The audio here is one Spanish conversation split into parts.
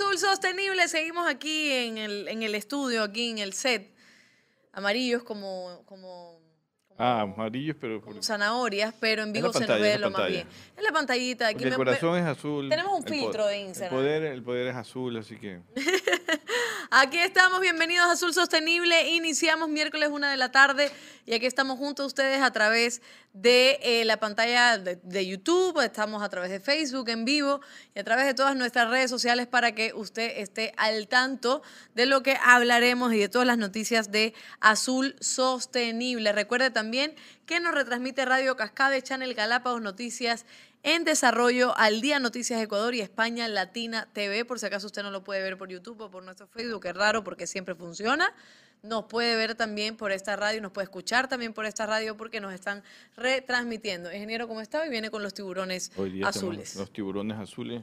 Azul Sostenible. Seguimos aquí en el, en el estudio, aquí en el set. Amarillos como, como, Ah, amarillos, pero como zanahorias, pero en vivo se nos ve lo más bien. En la pantallita. Aquí porque el me- corazón es azul. Tenemos un filtro de Instagram. El poder, el poder es azul, así que Aquí estamos, bienvenidos a Azul Sostenible. Iniciamos miércoles una de la tarde y aquí estamos junto a ustedes a través de eh, la pantalla de, de YouTube, estamos a través de Facebook en vivo y a través de todas nuestras redes sociales para que usted esté al tanto de lo que hablaremos y de todas las noticias de Azul Sostenible. Recuerde también que nos retransmite Radio Cascade, Channel Galápagos Noticias en desarrollo al día Noticias Ecuador y España Latina TV, por si acaso usted no lo puede ver por YouTube o por nuestro Facebook, es raro porque siempre funciona. Nos puede ver también por esta radio, nos puede escuchar también por esta radio porque nos están retransmitiendo. Ingeniero, ¿cómo está? Y viene con los tiburones hoy día azules. los tiburones azules.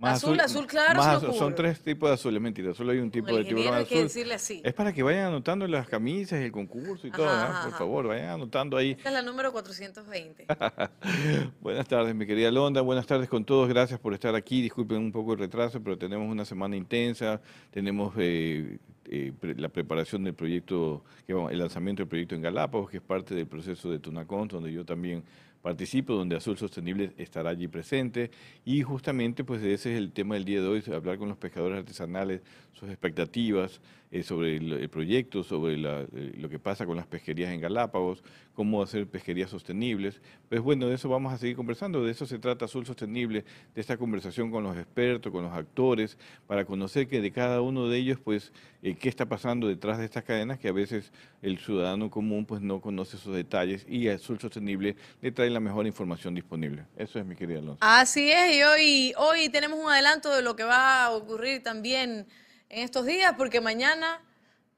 Azul, azul claro, más azul-. Son tres tipos de azules, mentira. Solo hay un tipo el de tiburón hay que azul. decirle así. Es para que vayan anotando las camisas, el concurso y todo, ¿ah? ajá, por ajá. favor, vayan anotando ahí. Esta es la número 420. Buenas tardes, mi querida Londa. Buenas tardes con todos. Gracias por estar aquí. Disculpen un poco el retraso, pero tenemos una semana intensa. Tenemos eh, eh, la preparación del proyecto, que el lanzamiento del proyecto en Galápagos, que es parte del proceso de Tunacont, donde yo también participo, donde Azul Sostenible estará allí presente. Y justamente, pues ese es el tema del día de hoy, hablar con los pescadores artesanales, sus expectativas eh, sobre el, proyecto, sobre eh, lo que pasa con las pesquerías en Galápagos, cómo hacer pesquerías sostenibles. Pues bueno, de eso vamos a seguir conversando, de eso se trata Azul Sostenible, de esta conversación con los expertos, con los actores, para conocer que de cada uno de ellos, pues, eh, qué está pasando detrás de estas cadenas que a veces el ciudadano común pues no conoce esos detalles y Azul Sostenible le trae mejor información disponible. Eso es mi querida Alonso. Así es, y hoy, hoy tenemos un adelanto de lo que va a ocurrir también en estos días, porque mañana,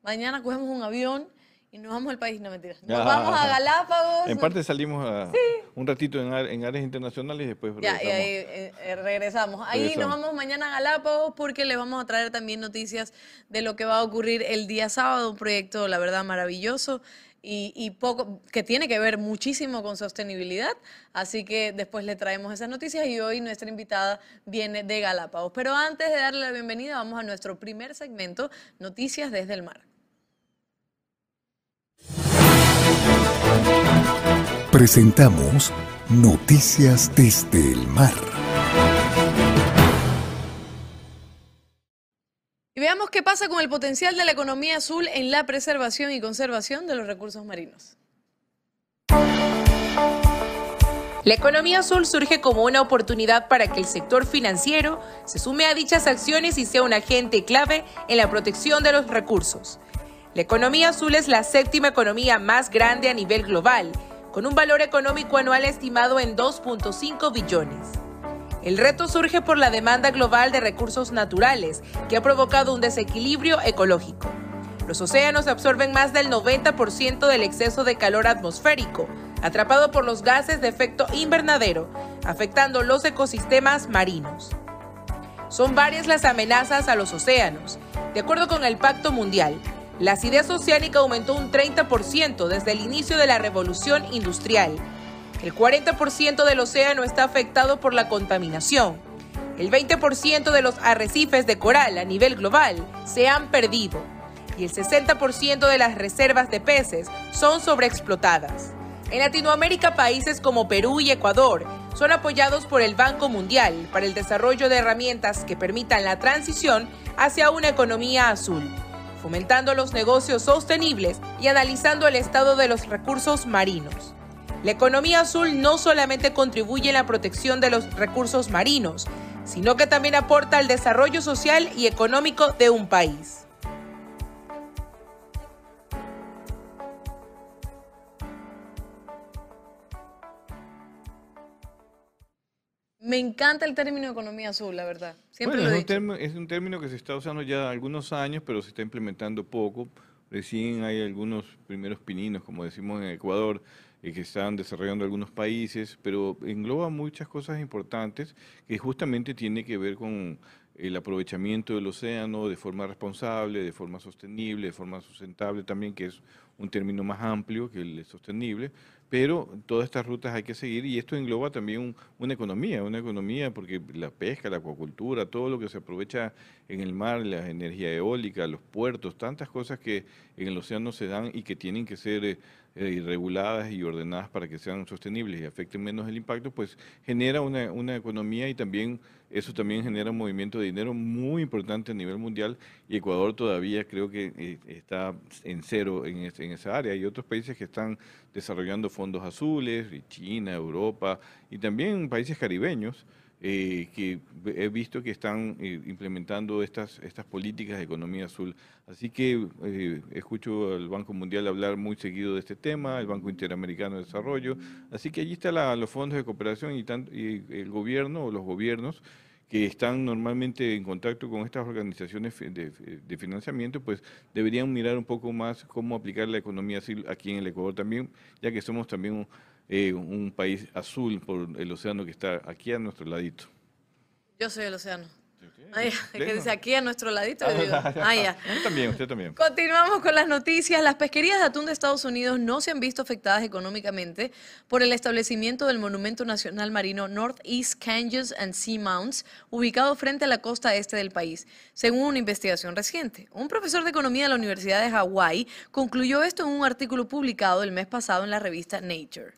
mañana cogemos un avión y nos vamos al país, no mentira. Nos Ah. vamos a Galápagos. En parte salimos a un ratito en, en áreas internacionales y después Ya, y regresamos. ahí eh, eh, regresamos. Ahí nos Regresamos. vamos mañana a Galápagos porque les vamos a traer también noticias de lo que va a ocurrir el día sábado, un proyecto, la verdad, maravilloso y, poco, que tiene que ver muchísimo con sostenibilidad. Así que después le traemos esas noticias y hoy nuestra invitada viene de Galápagos. Pero antes de darle la bienvenida, vamos a nuestro primer segmento, Noticias desde el Mar. Presentamos Noticias desde el Mar. Y veamos qué pasa con el potencial de la economía azul en la preservación y conservación de los recursos marinos. La economía azul surge como una oportunidad para que el sector financiero se sume a dichas acciones y sea un agente clave en la protección de los recursos. La economía azul es la séptima economía más grande a nivel global, con un valor económico anual estimado en 2.5 billones. El reto surge por la demanda global de recursos naturales, que ha provocado un desequilibrio ecológico. Los océanos absorben más del 90% del exceso de calor atmosférico, atrapado por los gases de efecto invernadero, afectando los ecosistemas marinos. Son varias las amenazas a los océanos. De acuerdo con el Pacto Mundial, la acidez oceánica aumentó un 30% desde el inicio de la revolución industrial. El 40% del océano está afectado por la contaminación. El 20% de los arrecifes de coral a nivel global se han perdido y el 60% de las reservas de peces son sobreexplotadas. En Latinoamérica, países como Perú y Ecuador son apoyados por el Banco Mundial para el desarrollo de herramientas que permitan la transición hacia una economía azul, fomentando los negocios sostenibles y analizando el estado de los recursos marinos. La economía azul no solamente contribuye en la protección de los recursos marinos, sino que también aporta al desarrollo social y económico de un país. Me encanta el término economía azul, la verdad. Siempre bueno, lo he es, un dicho. término, es un término que se está usando ya algunos años, pero se está implementando poco. Recién hay algunos primeros pininos, como decimos en Ecuador, eh, que están desarrollando algunos países, pero engloba muchas cosas importantes que justamente tiene que ver con el aprovechamiento del océano de forma responsable, de forma sostenible, de forma sustentable también, que es un término más amplio que el sostenible, pero todas estas rutas hay que seguir y esto engloba también un- una economía, una economía porque la pesca, la acuacultura, todo lo que se aprovecha en el mar, la energía eólica, los puertos, tantas cosas que en el océano se dan y que tienen que ser eh, eh, reguladas y ordenadas para que sean sostenibles y afecten menos el impacto, pues genera una, una economía y también eso también genera un movimiento de dinero muy importante a nivel mundial y Ecuador todavía creo que eh, está en cero en, en esa área. Hay otros países que están desarrollando fondos azules, China, Europa y también países caribeños eh, que he visto que están eh, implementando estas, estas políticas de economía azul. Así que eh, escucho al Banco Mundial hablar muy seguido de este tema, el Banco Interamericano de Desarrollo. Así que allí están los fondos de cooperación y, tan- y el gobierno o los gobiernos que están normalmente en contacto con estas organizaciones de, de financiamiento, pues deberían mirar un poco más cómo aplicar la economía azul aquí en el Ecuador también, ya que somos también eh, un país azul por el océano que está aquí a nuestro ladito. Yo soy el océano. Es que dice aquí a nuestro ladito. digo, ah, ya. También, usted también. Continuamos con las noticias. Las pesquerías de atún de Estados Unidos no se han visto afectadas económicamente por el establecimiento del Monumento Nacional Marino Northeast Canyons and Seamounts, ubicado frente a la costa este del país, según una investigación reciente. Un profesor de economía de la Universidad de Hawái concluyó esto en un artículo publicado el mes pasado en la revista Nature.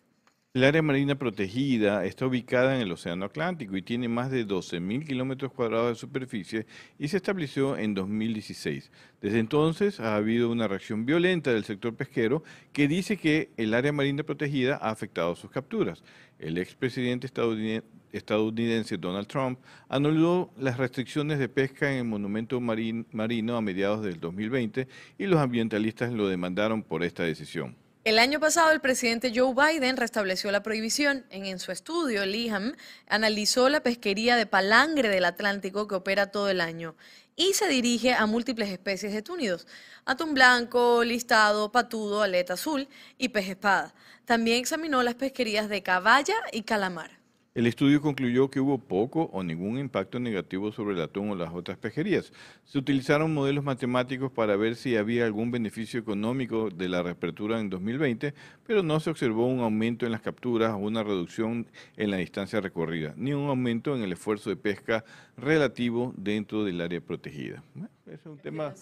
El área marina protegida está ubicada en el Océano Atlántico y tiene más de 12.000 kilómetros cuadrados de superficie y se estableció en 2016. Desde entonces ha habido una reacción violenta del sector pesquero que dice que el área marina protegida ha afectado sus capturas. El expresidente estadounid- estadounidense Donald Trump anuló las restricciones de pesca en el monumento marin- marino a mediados del 2020 y los ambientalistas lo demandaron por esta decisión. El año pasado, el presidente Joe Biden restableció la prohibición. En, en su estudio, Liham analizó la pesquería de palangre del Atlántico que opera todo el año y se dirige a múltiples especies de túnidos: atún blanco, listado, patudo, aleta azul y pez espada. También examinó las pesquerías de caballa y calamar. El estudio concluyó que hubo poco o ningún impacto negativo sobre el atún o las otras pesquerías. Se utilizaron modelos matemáticos para ver si había algún beneficio económico de la reapertura en 2020, pero no se observó un aumento en las capturas o una reducción en la distancia recorrida, ni un aumento en el esfuerzo de pesca relativo dentro del área protegida. Es un tema.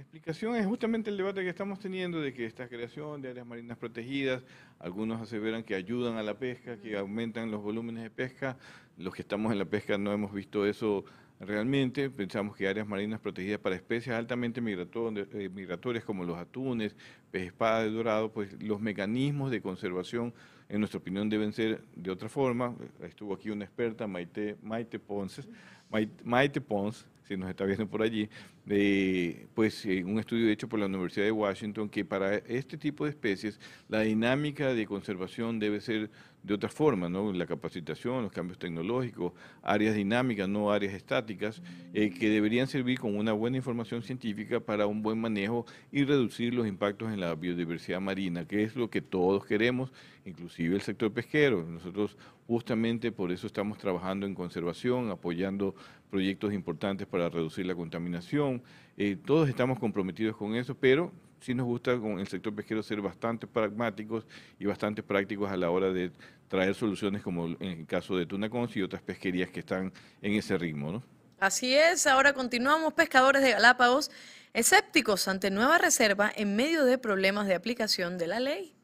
Explicación es justamente el debate que estamos teniendo de que esta creación de áreas marinas protegidas, algunos aseveran que ayudan a la pesca, que aumentan los volúmenes de pesca. Los que estamos en la pesca no hemos visto eso realmente. Pensamos que áreas marinas protegidas para especies altamente eh, migratorias como los atunes, pez espada de dorado, pues los mecanismos de conservación, en nuestra opinión, deben ser de otra forma. Estuvo aquí una experta, Maite, Maite Ponce, Maite, Maite Pons, si nos está viendo por allí, eh, pues eh, un estudio hecho por la Universidad de Washington que para este tipo de especies la dinámica de conservación debe ser de otra forma, ¿no? La capacitación, los cambios tecnológicos, áreas dinámicas, no áreas estáticas, eh, que deberían servir con una buena información científica para un buen manejo y reducir los impactos en la biodiversidad marina, que es lo que todos queremos, inclusive el sector pesquero. Nosotros justamente por eso estamos trabajando en conservación, apoyando proyectos importantes para reducir la contaminación. Eh, todos estamos comprometidos con eso, pero sí nos gusta con el sector pesquero ser bastante pragmáticos y bastante prácticos a la hora de traer soluciones como en el caso de Tunacons y otras pesquerías que están en ese ritmo, ¿no? Así es, ahora continuamos pescadores de Galápagos escépticos ante nueva reserva en medio de problemas de aplicación de la ley.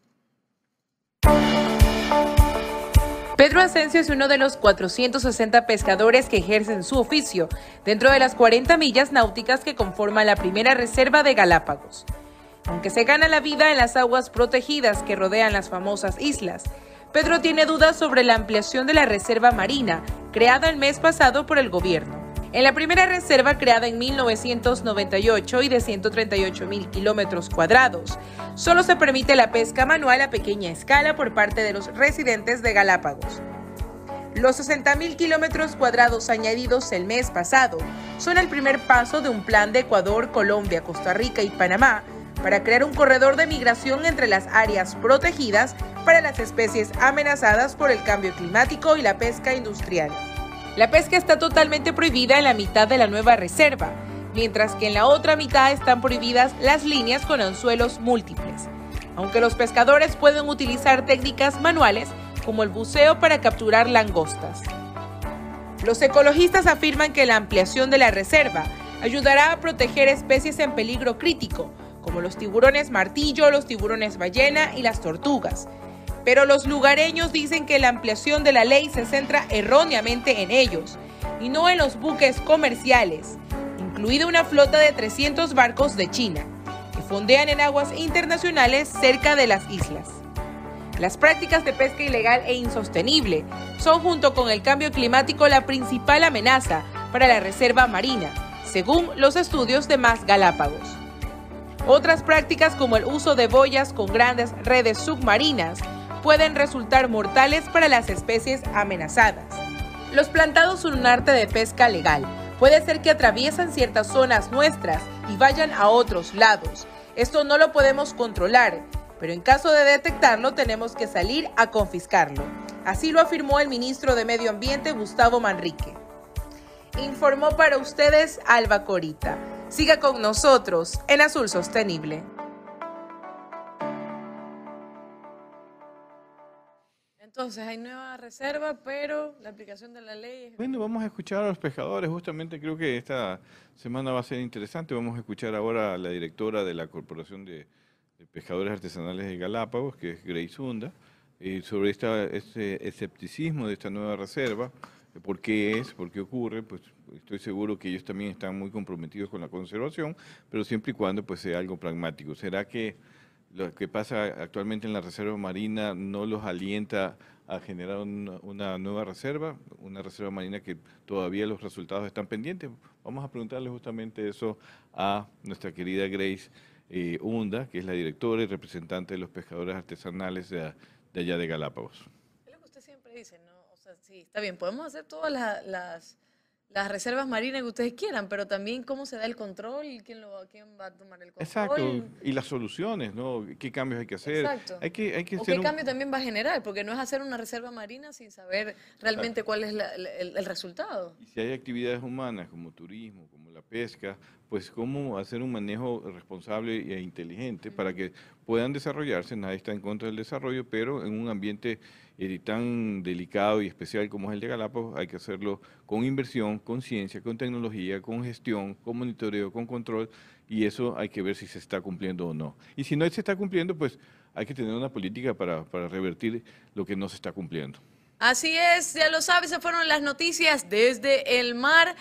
Pedro Asensio es uno de los 460 pescadores que ejercen su oficio dentro de las 40 millas náuticas que conforman la primera reserva de Galápagos. Aunque se gana la vida en las aguas protegidas que rodean las famosas islas, Pedro tiene dudas sobre la ampliación de la reserva marina, creada el mes pasado por el gobierno. En la primera reserva creada en 1998 y de 138 mil kilómetros cuadrados, solo se permite la pesca manual a pequeña escala por parte de los residentes de Galápagos. Los 60.000 kilómetros cuadrados añadidos el mes pasado son el primer paso de un plan de Ecuador, Colombia, Costa Rica y Panamá para crear un corredor de migración entre las áreas protegidas para las especies amenazadas por el cambio climático y la pesca industrial. La pesca está totalmente prohibida en la mitad de la nueva reserva, mientras que en la otra mitad están prohibidas las líneas con anzuelos múltiples. Aunque los pescadores pueden utilizar técnicas manuales, como el buceo para capturar langostas. Los ecologistas afirman que la ampliación de la reserva ayudará a proteger especies en peligro crítico, como los tiburones martillo, los tiburones ballena y las tortugas. Pero los lugareños dicen que la ampliación de la ley se centra erróneamente en ellos y no en los buques comerciales, incluida una flota de 300 barcos de China, que fondean en aguas internacionales cerca de las islas. Las prácticas de pesca ilegal e insostenible son junto con el cambio climático la principal amenaza para la reserva marina, según los estudios de Más Galápagos. Otras prácticas como el uso de boyas con grandes redes submarinas pueden resultar mortales para las especies amenazadas. Los plantados son un arte de pesca legal. Puede ser que atraviesen ciertas zonas nuestras y vayan a otros lados. Esto no lo podemos controlar, pero en caso de detectarlo tenemos que salir a confiscarlo. Así lo afirmó el ministro de Medio Ambiente Gustavo Manrique. Informó para ustedes Alba Corita. Siga con nosotros en Azul Sostenible. Entonces hay nueva reserva, pero la aplicación de la ley es... Bueno, vamos a escuchar a los pescadores. Justamente creo que esta semana va a ser interesante. Vamos a escuchar ahora a la directora de la Corporación de de Pescadores Artesanales de Galápagos, que es Grace Hunda, eh, sobre esta, este escepticismo de esta nueva reserva, por qué es, por qué ocurre, pues estoy seguro que ellos también están muy comprometidos con la conservación, pero siempre y cuando pues sea algo pragmático. ¿Será que lo que pasa actualmente en la reserva marina no los alienta a generar una, nueva reserva, una reserva marina que todavía los resultados están pendientes? Vamos a preguntarle justamente eso a nuestra querida Grace eh, Hunda, que es la directora y representante de los pescadores artesanales de, allá de Galápagos. Es lo que usted siempre dice, sí, está bien, podemos hacer todas las, las, reservas marinas que ustedes quieran, pero también cómo se da el control, quién, lo, quién va a tomar el control. Exacto, y las soluciones, ¿no? ¿Qué cambios hay que hacer? Exacto. Hay que, hay que o qué cambio también va a generar, porque no es hacer una reserva marina sin saber realmente cuál es el, el resultado. Y si hay actividades humanas como turismo, como la pesca, pues cómo hacer un manejo responsable e inteligente para que puedan desarrollarse. Nadie está en contra del desarrollo, pero en un ambiente eh, tan delicado y especial como es el de Galápagos, hay que hacerlo con inversión, con ciencia, con tecnología, con gestión, con monitoreo, con control, y eso hay que ver si se está cumpliendo o no. Y si no se está cumpliendo, pues hay que tener una política para, para revertir lo que no se está cumpliendo. Así es, ya lo sabes, se fueron las noticias desde el mar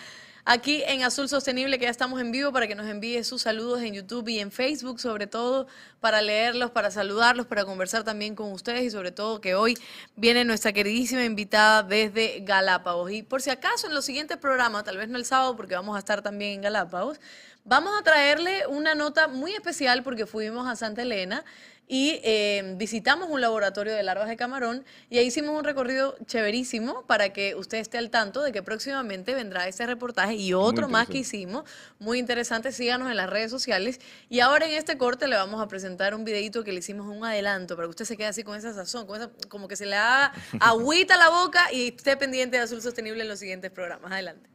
aquí en Azul Sostenible, que ya estamos en vivo, para que nos envíe sus saludos en YouTube y en Facebook, sobre todo para leerlos, para saludarlos, para conversar también con ustedes y sobre todo que hoy viene nuestra queridísima invitada desde Galápagos. Y por si acaso en los siguientes programas, tal vez no el sábado porque vamos a estar también en Galápagos, vamos a traerle una nota muy especial porque fuimos a Santa Elena y eh, visitamos un laboratorio de larvas de camarón y ahí hicimos un recorrido chéverísimo para que usted esté al tanto de que próximamente vendrá este reportaje y otro más que hicimos, muy interesante, síganos en las redes sociales y ahora en este corte le vamos a presentar un videito que le hicimos un adelanto para que usted se quede así con esa sazón, como que se le haga agüita la boca y esté pendiente de Azul Sostenible en los siguientes programas. Adelante.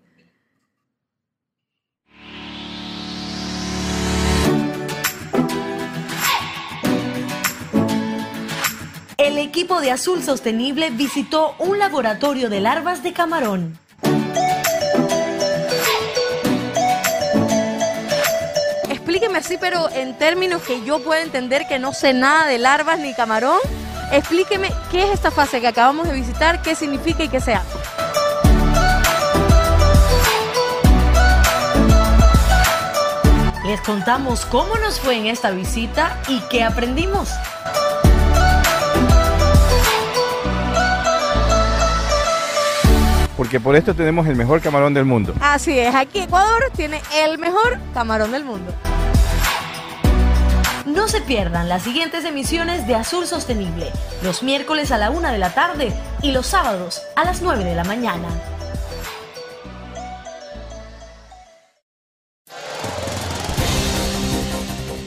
El equipo de Azul Sostenible visitó un laboratorio de larvas de camarón. Explíqueme así, pero en términos que yo pueda entender que no sé nada de larvas ni camarón. Explíqueme qué es esta fase que acabamos de visitar, qué significa y qué se hace. Les contamos cómo nos fue en esta visita y qué aprendimos. Porque por esto tenemos el mejor camarón del mundo. Así es, aquí Ecuador tiene el mejor camarón del mundo. No se pierdan las siguientes emisiones de Azul Sostenible, los miércoles a la una de la tarde y los sábados a las 9 de la mañana.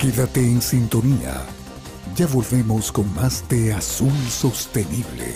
Quédate en sintonía. Ya volvemos con más de Azul Sostenible.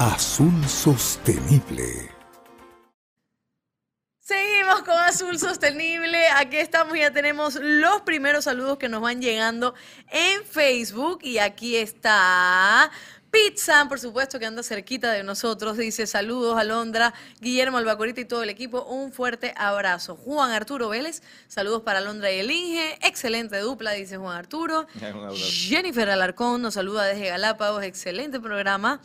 Azul Sostenible. Seguimos con Azul Sostenible. Aquí estamos, ya tenemos los primeros saludos que nos van llegando en Facebook. Y aquí está Pizza, por supuesto, que anda cerquita de nosotros. Dice saludos Alondra, Guillermo Albacorita y todo el equipo. Un fuerte abrazo. Juan Arturo Vélez, saludos para Alondra y el Inge. Excelente dupla, dice Juan Arturo. Jennifer Alarcón nos saluda desde Galápagos. Excelente programa.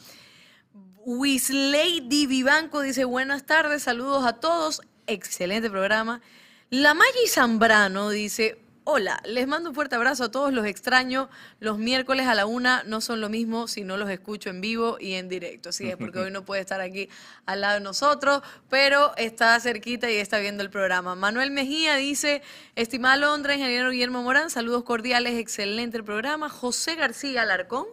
Wislady Vivanco dice buenas tardes, saludos a todos, excelente programa. La Maggi Zambrano dice, hola, les mando un fuerte abrazo a todos, los extraño, los miércoles a la una no son lo mismo si no los escucho en vivo y en directo, así es, porque hoy no puede estar aquí al lado de nosotros, pero está cerquita y está viendo el programa. Manuel Mejía dice, estimada Londra, ingeniero Guillermo Morán, saludos cordiales, excelente el programa. José García Alarcón.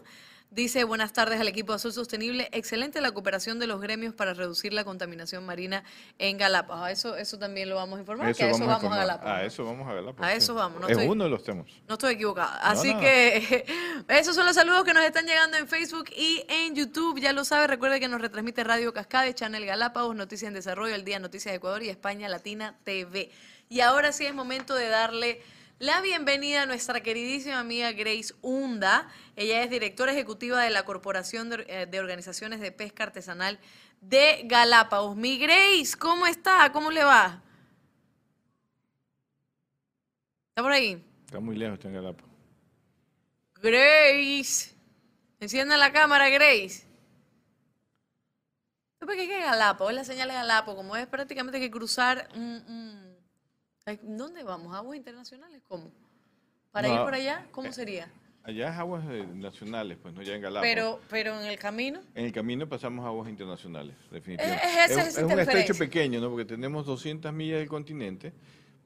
Dice, buenas tardes al equipo de Azul Sostenible. Excelente la cooperación de los gremios para reducir la contaminación marina en Galápagos. A eso, eso también lo vamos a informar, que a eso vamos, a. Galápagos. A eso vamos a Galápagos. A eso vamos, no es estoy- uno de los temas. No estoy equivocada. Así no. que esos son los saludos que nos están llegando en Facebook y en YouTube. Ya lo sabe, recuerde que nos retransmite Radio Cascade, Channel Galápagos, Noticias en Desarrollo, El Día Noticias de Ecuador y España Latina TV. Y ahora sí es momento de darle la bienvenida a nuestra queridísima amiga Grace Hunda. Ella es directora ejecutiva de la Corporación de, eh, de Organizaciones de Pesca Artesanal de Galápagos. Mi Grace, ¿cómo está? ¿Cómo le va? ¿Está por ahí? Está muy lejos, está en Galápagos. Grace. Encienda la cámara, Grace. ¿Tú por qué es Galápagos? Es la señal de Galápagos. Como es prácticamente que cruzar un... ¿Dónde vamos? ¿Aguas internacionales? ¿Cómo? ¿Para No, ir por allá? ¿Cómo eh, sería? Allá es aguas eh, nacionales, pues no ya en Galápagos. Pero, pero en el camino... En el camino pasamos a aguas internacionales, definitivamente. Es- es un estrecho pequeño, ¿no? Porque tenemos 200 millas del continente,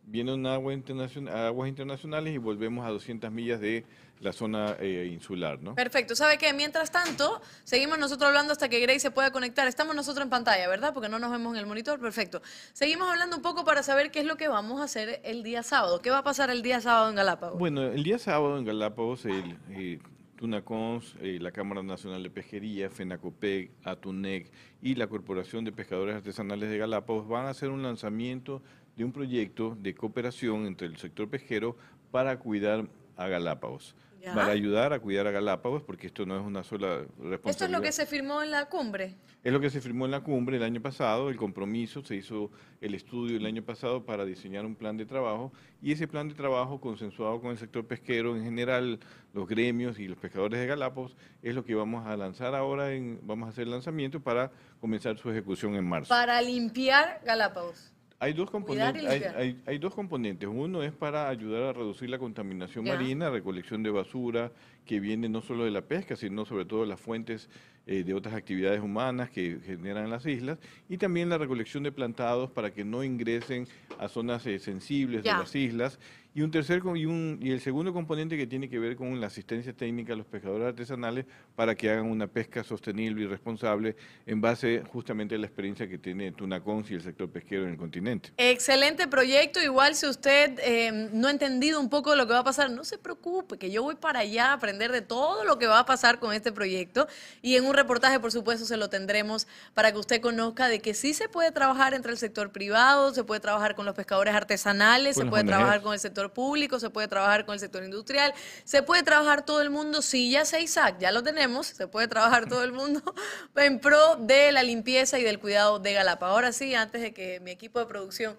viene un agua internacion- aguas internacionales y volvemos a 200 millas de la zona eh, insular, ¿no? Perfecto. ¿Sabe qué? Mientras tanto, seguimos nosotros hablando hasta que Grace se pueda conectar. Estamos nosotros en pantalla, ¿verdad? Porque no nos vemos en el monitor. Perfecto. Seguimos hablando un poco para saber qué es lo que vamos a hacer el día sábado. ¿Qué va a pasar el día sábado en Galápagos? Bueno, el día sábado en Galápagos, el eh, Tunacons, eh, la Cámara Nacional de Pesquería, FENACOPEC, ATUNEC y la Corporación de Pescadores Artesanales de Galápagos van a hacer un lanzamiento de un proyecto de cooperación entre el sector pesquero para cuidar a Galápagos. Ya. Para ayudar a cuidar a Galápagos, porque esto no es una sola responsabilidad. Esto es lo que se firmó en la cumbre. Es lo que se firmó en la cumbre el año pasado, el compromiso, se hizo el estudio el año pasado para diseñar un plan de trabajo y ese plan de trabajo consensuado con el sector pesquero en general, los gremios y los pescadores de Galápagos, es lo que vamos a lanzar ahora, en, vamos a hacer el lanzamiento para comenzar su ejecución en marzo. Para limpiar Galápagos. Hay dos, componentes, hay, limpiar. hay- hay dos componentes. Uno es para ayudar a reducir la contaminación marina, recolección de basura que viene no solo de la pesca, sino sobre todo de las fuentes eh, de otras actividades humanas que generan las islas, y también la recolección de plantados para que no ingresen a zonas eh, sensibles Ya. de las islas. Y un tercer y, un, y el segundo componente que tiene que ver con la asistencia técnica a los pescadores artesanales para que hagan una pesca sostenible y responsable en base justamente a la experiencia que tiene Tunacons y el sector pesquero en el continente. Excelente proyecto. Igual si usted eh, no ha entendido un poco de lo que va a pasar, no se preocupe, que yo voy para allá a aprender de todo lo que va a pasar con este proyecto. Y en un un reportaje, por supuesto, se lo tendremos para que usted conozca de que sí se puede trabajar entre el sector privado, se puede trabajar con los pescadores artesanales, se puede trabajar con el sector público, se puede trabajar con el sector industrial, se puede trabajar todo el mundo, sí, ya sé Isaac, ya lo tenemos, se puede trabajar todo el mundo en pro de la limpieza y del cuidado de Galapa. Ahora sí, antes de que mi equipo de producción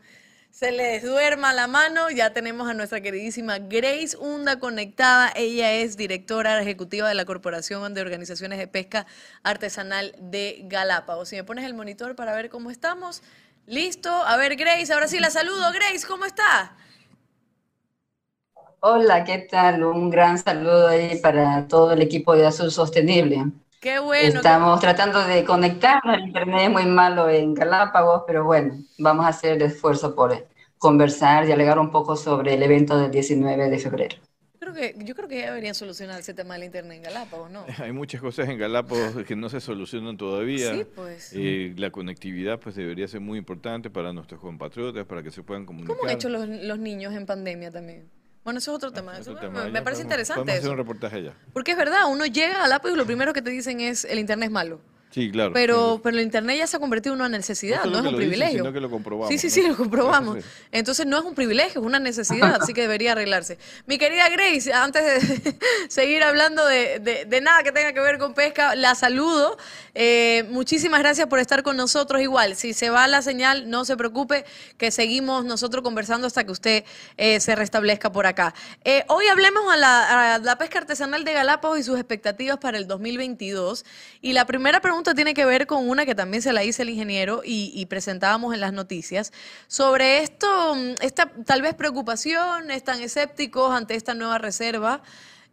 se les duerma la mano. Ya tenemos a nuestra queridísima Grace Hunda conectada. Ella es directora ejecutiva de la Corporación de Organizaciones de Pesca Artesanal de Galápagos. Si me pones el monitor para ver cómo estamos. Listo. A ver, Grace, ahora sí la saludo. Grace, ¿cómo está? Hola, ¿qué tal? Un gran saludo ahí para todo el equipo de Azul Sostenible. Qué bueno. Estamos tratando de conectarnos, el internet es muy malo en Galápagos, pero bueno, vamos a hacer el esfuerzo por conversar y alegar un poco sobre el evento del 19 de febrero. Creo que, yo creo que ya deberían solucionar ese tema del internet en Galápagos, ¿no? Hay muchas cosas en Galápagos que no se solucionan todavía. Sí, pues. Eh, la conectividad pues debería ser muy importante para nuestros compatriotas, para que se puedan comunicar. ¿Cómo han hecho los, los niños en pandemia también? Bueno, eso es otro tema. me, parece interesante. Podemos hacer un reportaje allá. Porque es verdad, uno llega a Lápiz y lo primero que te dicen es el internet es malo. Sí, claro. Pero, pero el Internet ya se ha convertido en una necesidad, no, es un privilegio. sino que lo comprobamos. Sí, sí, sí, lo comprobamos. Entonces no es un privilegio, es una necesidad, así que debería arreglarse. Mi querida Grace, antes de seguir hablando de, de, nada que tenga que ver con pesca, la saludo. Eh, muchísimas gracias por estar con nosotros. Igual, si se va la señal, no se preocupe, que seguimos nosotros conversando hasta que usted eh, se restablezca por acá. Eh, hoy hablemos a la, a la pesca artesanal de Galápagos y sus expectativas para el 2022. Y la primera pregunta tiene que ver con una que también se la hice el ingeniero y, presentábamos en las noticias, sobre esto, mm, esta tal vez preocupación, están escépticos ante esta nueva reserva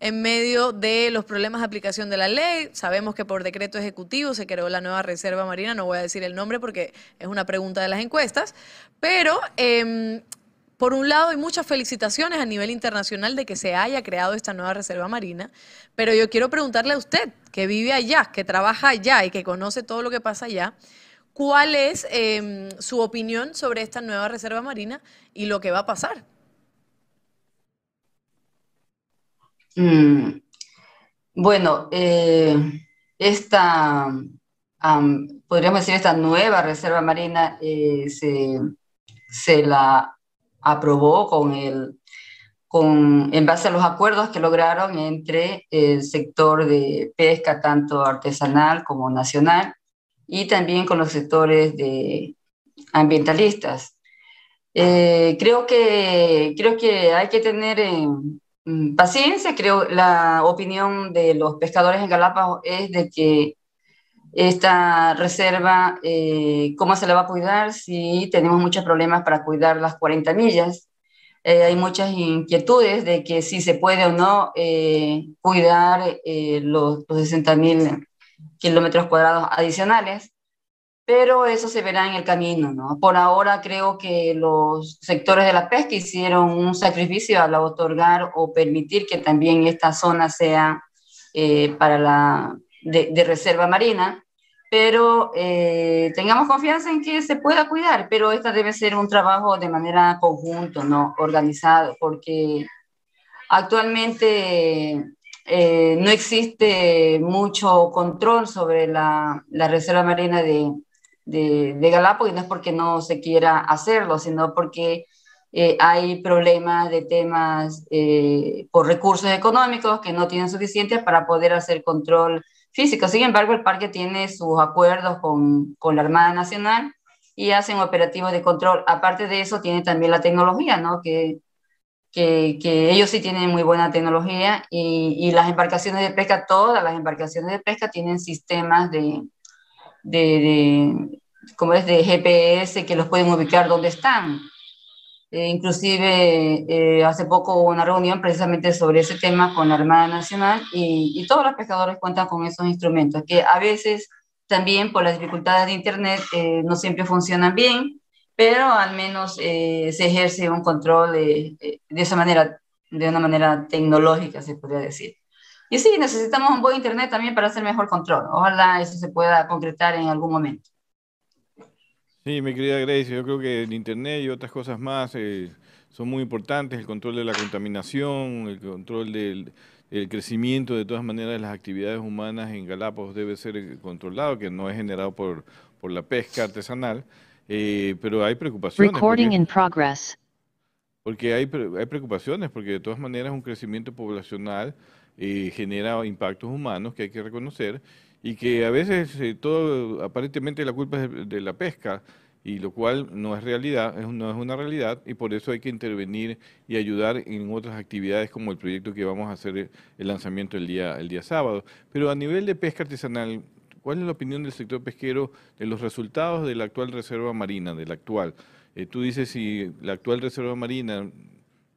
en medio de los problemas de aplicación de la ley. Sabemos que por decreto ejecutivo se creó la nueva Reserva Marina, no voy a decir el nombre porque es una pregunta de las encuestas, pero em, por un lado, hay muchas felicitaciones a nivel internacional de que se haya creado esta nueva reserva marina, pero yo quiero preguntarle a usted, que vive allá, que trabaja allá y que conoce todo lo que pasa allá, ¿cuál es em, su opinión sobre esta nueva reserva marina y lo que va a pasar? Mm, bueno, eh, esta, podríamos decir, esta nueva reserva marina eh, se, se la aprobó con el, con, en base a los acuerdos que lograron entre el sector de pesca, tanto artesanal como nacional, y también con los sectores de ambientalistas. Eh, creo, que, creo que hay que tener eh, mm, paciencia, creo la opinión de los pescadores en Galápagos es de que esta reserva, eh, ¿cómo se la va a cuidar si tenemos muchos problemas para cuidar las 40 millas? Eh, hay muchas inquietudes de que si se puede o no eh, cuidar los, los 60 mil kilómetros cuadrados adicionales, pero eso se verá en el camino, ¿no? Por ahora creo que los sectores de la pesca hicieron un sacrificio al otorgar o permitir que también esta zona sea para la de, reserva marina, pero eh, tengamos confianza en que se pueda cuidar, pero esta debe ser un trabajo de manera conjunto, no organizado, porque actualmente eh, no existe mucho control sobre la, la reserva marina de, de, de, Galápagos, y no es porque no se quiera hacerlo, sino porque eh, hay problemas de temas por recursos económicos que no tienen suficientes para poder hacer control físico. Sin embargo, el parque tiene sus acuerdos con, con la Armada Nacional y hacen operativos de control. Aparte de eso, tiene también la tecnología, ¿no? Que, que, ellos sí tienen muy buena tecnología y, y, las embarcaciones de pesca, todas las embarcaciones de pesca tienen sistemas de, de, de como es de GPS que los pueden ubicar donde están. Eh, inclusive eh, hace poco hubo una reunión precisamente sobre ese tema con la Armada Nacional y, y, todos los pescadores cuentan con esos instrumentos que a veces también por las dificultades de Internet eh, no siempre funcionan bien, pero al menos se ejerce un control de, de, esa manera, de una manera tecnológica, se podría decir. Y sí, necesitamos un buen Internet también para hacer mejor control. Ojalá eso se pueda concretar en algún momento. Sí, mi querida Grace, yo creo que el Internet y otras cosas más eh, son muy importantes, el control de la contaminación, el control del, el crecimiento de todas maneras de las actividades humanas en Galápagos debe ser eh, controlado, que no es generado por, por la pesca artesanal, eh, pero hay preocupaciones. Recording porque- in progress. porque hay, hay preocupaciones, porque de todas maneras un crecimiento poblacional eh, genera impactos humanos que hay que reconocer y que a veces eh, todo, aparentemente la culpa es de, la pesca, y lo cual no es realidad, es, no es una realidad, y por eso hay que intervenir y ayudar en otras actividades como el proyecto que vamos a hacer eh, el lanzamiento el día, el día sábado. Pero a nivel de pesca artesanal, ¿cuál es la opinión del sector pesquero de los resultados de la actual reserva marina, de la actual? Eh, tú dices si la actual reserva marina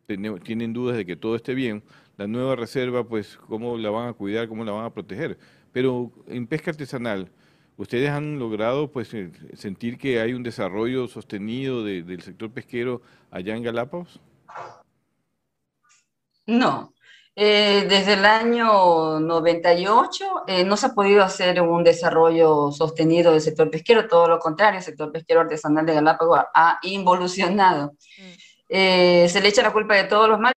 tiene- tienen dudas de que todo esté bien, la nueva reserva, pues, ¿cómo la van a cuidar, cómo la van a proteger? Pero en pesca artesanal, ¿ustedes han logrado, pues, eh, sentir que hay un desarrollo sostenido de- del sector pesquero allá en Galápagos? No. Eh, desde el año 98 eh, no se ha podido hacer un desarrollo sostenido del sector pesquero, todo lo contrario, el sector pesquero artesanal de Galápagos ha, ha involucionado. Eh, se le echa la culpa de todos los males.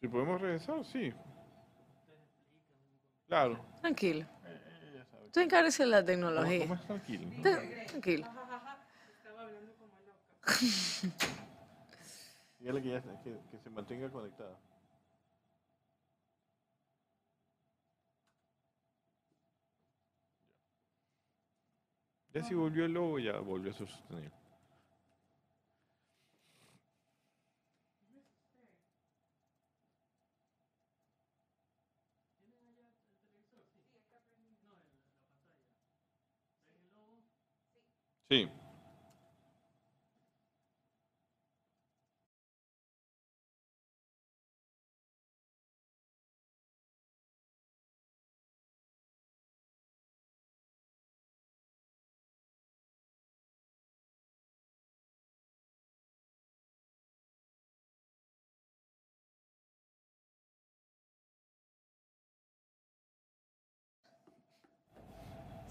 Si podemos regresar, sí. Claro. Tranquilo. Tú encárguese la tecnología. ¿Cómo es tranquilo? ¿no? Te- Tranquilo. Dígale que, ya- que- que se mantenga conectada. Ya si volvió el logo, ya volvió a su sostenible. Sí.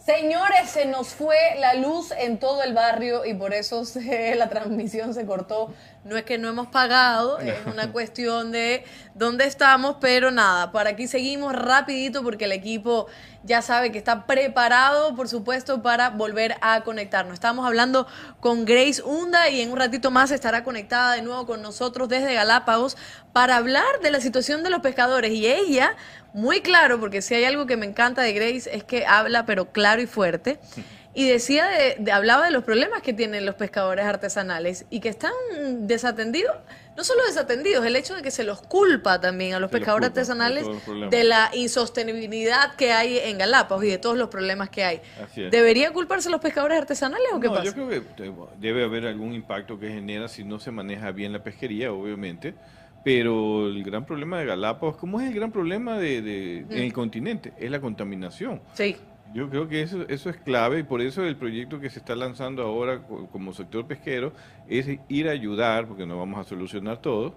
Señores, se nos fue la luz en todo el barrio y por eso se- la transmisión se cortó. No es que no hemos pagado, es una cuestión de dónde estamos, pero nada, por aquí seguimos rapidito porque el equipo ya sabe que está preparado, por supuesto, para volver a conectarnos. Estamos hablando con Grace Hunda y en un ratito más estará conectada de nuevo con nosotros desde Galápagos para hablar de la situación de los pescadores. Y ella, muy claro, porque si hay algo que me encanta de Grace es que habla, pero claro y fuerte. Y decía, de, de- hablaba de los problemas que tienen los pescadores artesanales y que están desatendidos, no solo desatendidos, el hecho de que se los culpa también a los Se pescadores artesanales de la insostenibilidad que hay en Galápagos y de todos los problemas que hay. ¿Debería culparse a los pescadores artesanales o qué No, pasa? yo creo que debe haber algún impacto que genera si no se maneja bien la pesquería, obviamente. Pero el gran problema de Galápagos, ¿cómo es el gran problema de, de- en el continente? Es la contaminación. Sí. Yo creo que eso, eso es clave y por eso el proyecto que se está lanzando ahora co- como sector pesquero es ir a ayudar, porque no vamos a solucionar todo,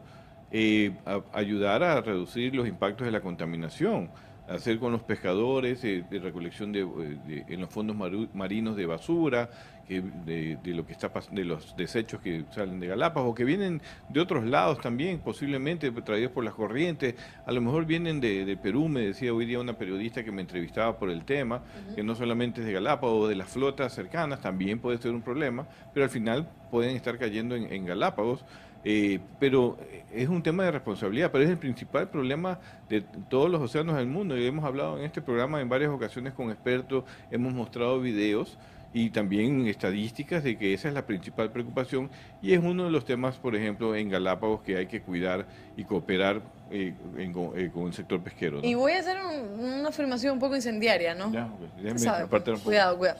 eh, ayudar a reducir los impactos de la contaminación, hacer con los pescadores eh, de recolección de, eh, en los fondos marinos de basura, que de, de lo que está de los desechos que salen de Galápagos o que vienen de otros lados también, posiblemente traídos por las corrientes, a lo mejor vienen de, de Perú, me decía hoy día una periodista que me entrevistaba por el tema, que no solamente es de Galápagos, de las flotas cercanas, también puede ser un problema, pero al final pueden estar cayendo en, en Galápagos. Eh, pero es un tema de responsabilidad, pero es el principal problema de todos los océanos del mundo. Y hemos hablado en este programa en varias ocasiones con expertos, hemos mostrado videos y también estadísticas de que esa es la principal preocupación y es uno de los temas, por ejemplo, en Galápagos que hay que cuidar y cooperar eh, en- con, eh, con el sector pesquero. ¿no? Y voy a hacer un- una afirmación un poco incendiaria, ¿no? Ya, ok, déjeme Sabe, poco. Cuidado, cuidado.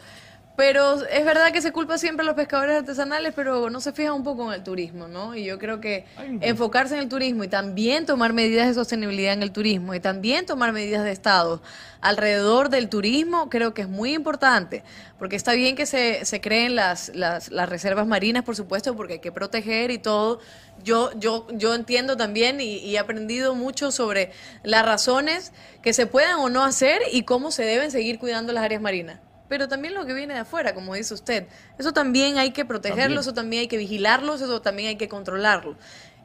Pero es verdad que se culpa siempre a los pescadores artesanales, pero no se fija un poco en el turismo, ¿no? Y yo creo que enfocarse en el turismo y también tomar medidas de sostenibilidad en el turismo y también tomar medidas de Estado alrededor del turismo, creo que es muy importante, porque está bien que se, se creen las, las, las reservas marinas, por supuesto, porque hay que proteger y todo. Yo, yo, yo entiendo también y, y he aprendido mucho sobre las razones que se puedan o no hacer y cómo se deben seguir cuidando las áreas marinas pero también lo que viene de afuera, como dice usted. Eso también hay que protegerlo, eso también hay que vigilarlo, eso también hay que controlarlo.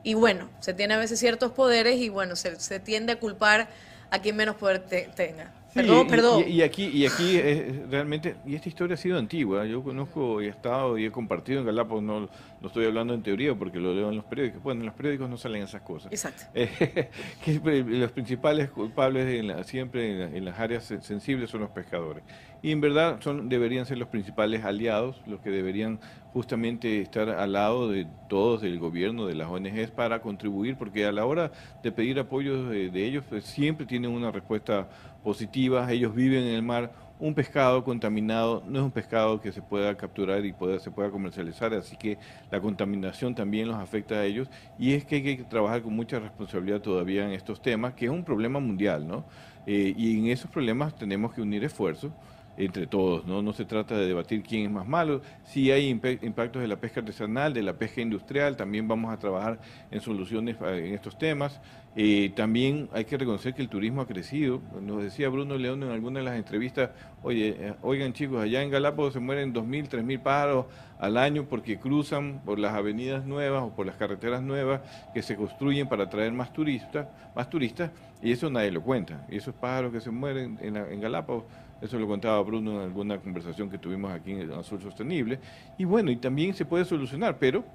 Y bueno, se tiene a veces ciertos poderes y bueno, se, se tiende a culpar a quien menos poder tenga. Perdón, y, perdón. Y, aquí, y aquí es realmente, y esta historia ha sido antigua. Yo conozco y he estado y he compartido en Galápagos, no, no estoy hablando en teoría porque lo leo en los periódicos. Bueno, en los periódicos no salen esas cosas. Exacto. Eh, que los principales culpables en la, siempre en, la, en, las áreas sensibles son los pescadores. Y en verdad son, deberían ser los principales aliados, los que deberían justamente estar al lado de todos, del gobierno, de las ONGs, para contribuir, porque a la hora de pedir apoyo de, de ellos, pues, siempre tienen una respuesta positiva. Ellos viven en el mar un pescado contaminado no es un pescado que se pueda capturar y pueda, se pueda comercializar, así que la contaminación también los afecta a ellos y es que hay que trabajar con mucha responsabilidad todavía en estos temas, que es un problema mundial, ¿no? Eh, y en esos problemas tenemos que unir esfuerzos entre todos, ¿no? No se trata de debatir quién es más malo, sí hay impactos de la pesca artesanal, de la pesca industrial, también vamos a trabajar en soluciones en estos temas. Eh, también hay que reconocer que el turismo ha crecido. Nos decía Bruno León en alguna de las entrevistas, oye, eh, oigan chicos, allá en Galápagos se mueren 2.000, 3.000 pájaros al año porque cruzan por las avenidas nuevas o por las carreteras nuevas que se construyen para atraer más turistas, más turistas, y eso nadie lo cuenta. Y esos pájaros que se mueren en, en Galápagos eso lo contaba Bruno en alguna conversación que tuvimos aquí en el Azul Sostenible. Y bueno, y también se puede solucionar, pero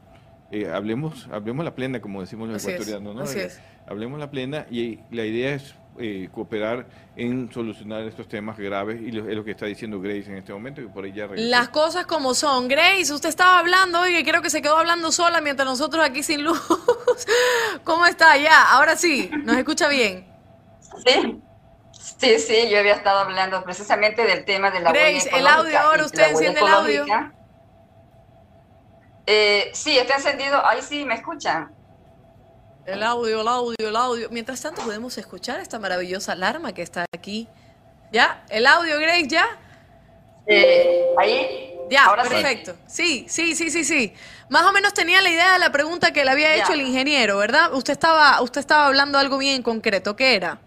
eh, hablemos, hablemos la plena, como decimos los Así ecuatorianos, ¿no? Así es. Hablemos la plena y la idea es eh, cooperar en solucionar estos temas graves y lo, es lo que está diciendo Grace en este momento y por ahí ya regresó. Las cosas como son. Grace, usted estaba hablando hoy y creo que se quedó hablando sola mientras nosotros aquí sin luz. ¿Cómo está? Ya, ahora sí, nos escucha bien. Sí. Sí, sí, yo había estado hablando precisamente del tema de la Grace, el audio ahora, usted enciende el audio. Eh, sí, está encendido. Ahí sí, ¿me escuchan? El audio, el audio, el audio. Mientras tanto, podemos escuchar esta maravillosa alarma que está aquí. ¿Ya? ¿El audio, Grace, ya? Eh, ahí. Ya, ahora perfecto. Sí. sí, sí, sí, sí, Más o menos tenía la idea de la pregunta que le había hecho el ingeniero, ¿verdad? Usted estaba, usted estaba hablando algo bien concreto. ¿Qué era?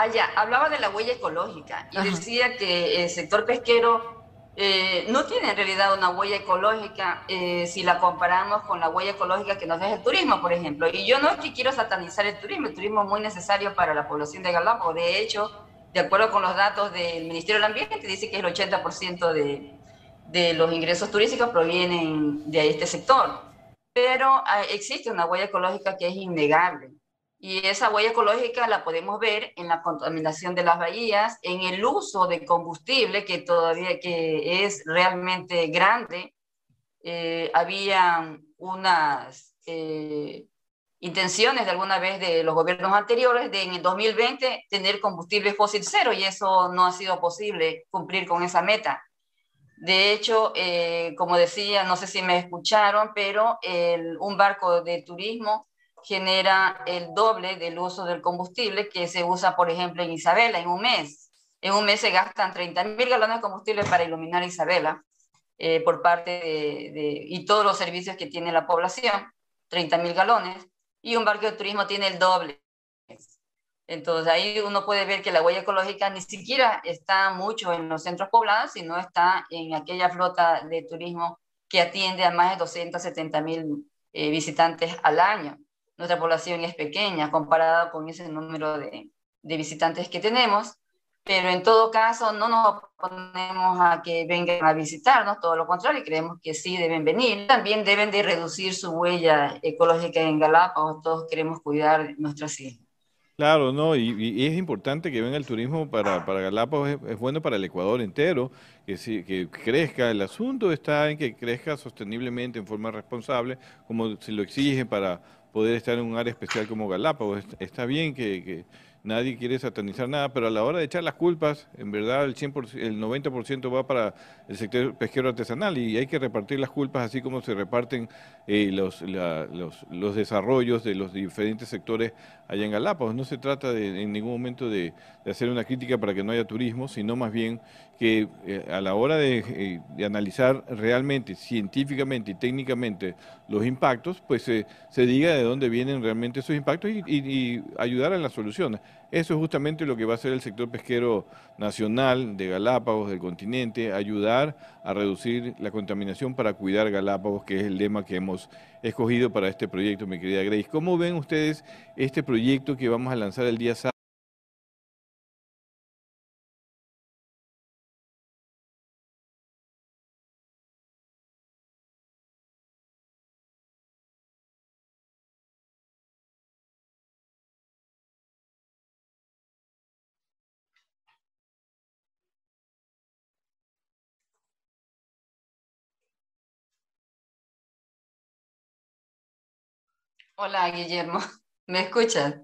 Ah, ya, hablaba de la huella ecológica y Ajá. decía que el sector pesquero eh, no tiene en realidad una huella ecológica eh, si la comparamos con la huella ecológica que nos deja el turismo, por ejemplo. Y yo no es que quiero satanizar el turismo, el turismo es muy necesario para la población de Galápagos. De hecho, de acuerdo con los datos del Ministerio del Ambiente, dice que el 80% de, de los ingresos turísticos provienen de este sector. Pero eh, existe una huella ecológica que es innegable. Y esa huella ecológica la podemos ver en la contaminación de las bahías, en el uso de combustible que todavía que es realmente grande. Eh, había unas eh, intenciones de alguna vez de los gobiernos anteriores de en el 2020 tener combustible fósil cero y eso no ha sido posible cumplir con esa meta. De hecho, eh, como decía, no sé si me escucharon, pero el, un barco de turismo genera el doble del uso del combustible que se usa, por ejemplo, en Isabela en un mes. En un mes se gastan 30 mil galones de combustible para iluminar Isabela eh, por parte de, y todos los servicios que tiene la población, 30 mil galones, y un barco de turismo tiene el doble. Entonces ahí uno puede ver que la huella ecológica ni siquiera está mucho en los centros poblados, sino está en aquella flota de turismo que atiende a más de 270 mil eh, visitantes al año nuestra población es pequeña comparada con ese número de, de, visitantes que tenemos, pero en todo caso no nos oponemos a que vengan a visitarnos, todo lo contrario, creemos que sí deben venir. También deben de reducir su huella ecológica en Galápagos, todos queremos cuidar nuestras islas. Claro, no, y, y, es importante que venga el turismo para, para Galápagos, es, es, bueno para el Ecuador entero, que, sí, que crezca. El asunto está en que crezca sosteniblemente, en forma responsable, como se lo exige para poder estar en un área especial como Galápagos. Está bien que, nadie quiere satanizar nada, pero a la hora de echar las culpas, en verdad el, 100%, el 90% va para el sector pesquero artesanal y hay que repartir las culpas así como se reparten eh, los, los, los, desarrollos de los diferentes sectores allá en Galápagos. No se trata de, en ningún momento de, hacer una crítica para que no haya turismo, sino más bien que eh, a la hora de, de, analizar realmente, científicamente y técnicamente los impactos, pues se diga de dónde vienen realmente esos impactos y, y ayudar a las soluciones. Eso es justamente lo que va a hacer el sector pesquero nacional de Galápagos, del continente, ayudar a reducir la contaminación para cuidar Galápagos, que es el lema que hemos escogido para este proyecto, mi querida Grace. ¿Cómo ven ustedes este proyecto que vamos a lanzar el día sábado? Hola, Guillermo. ¿Me escuchas?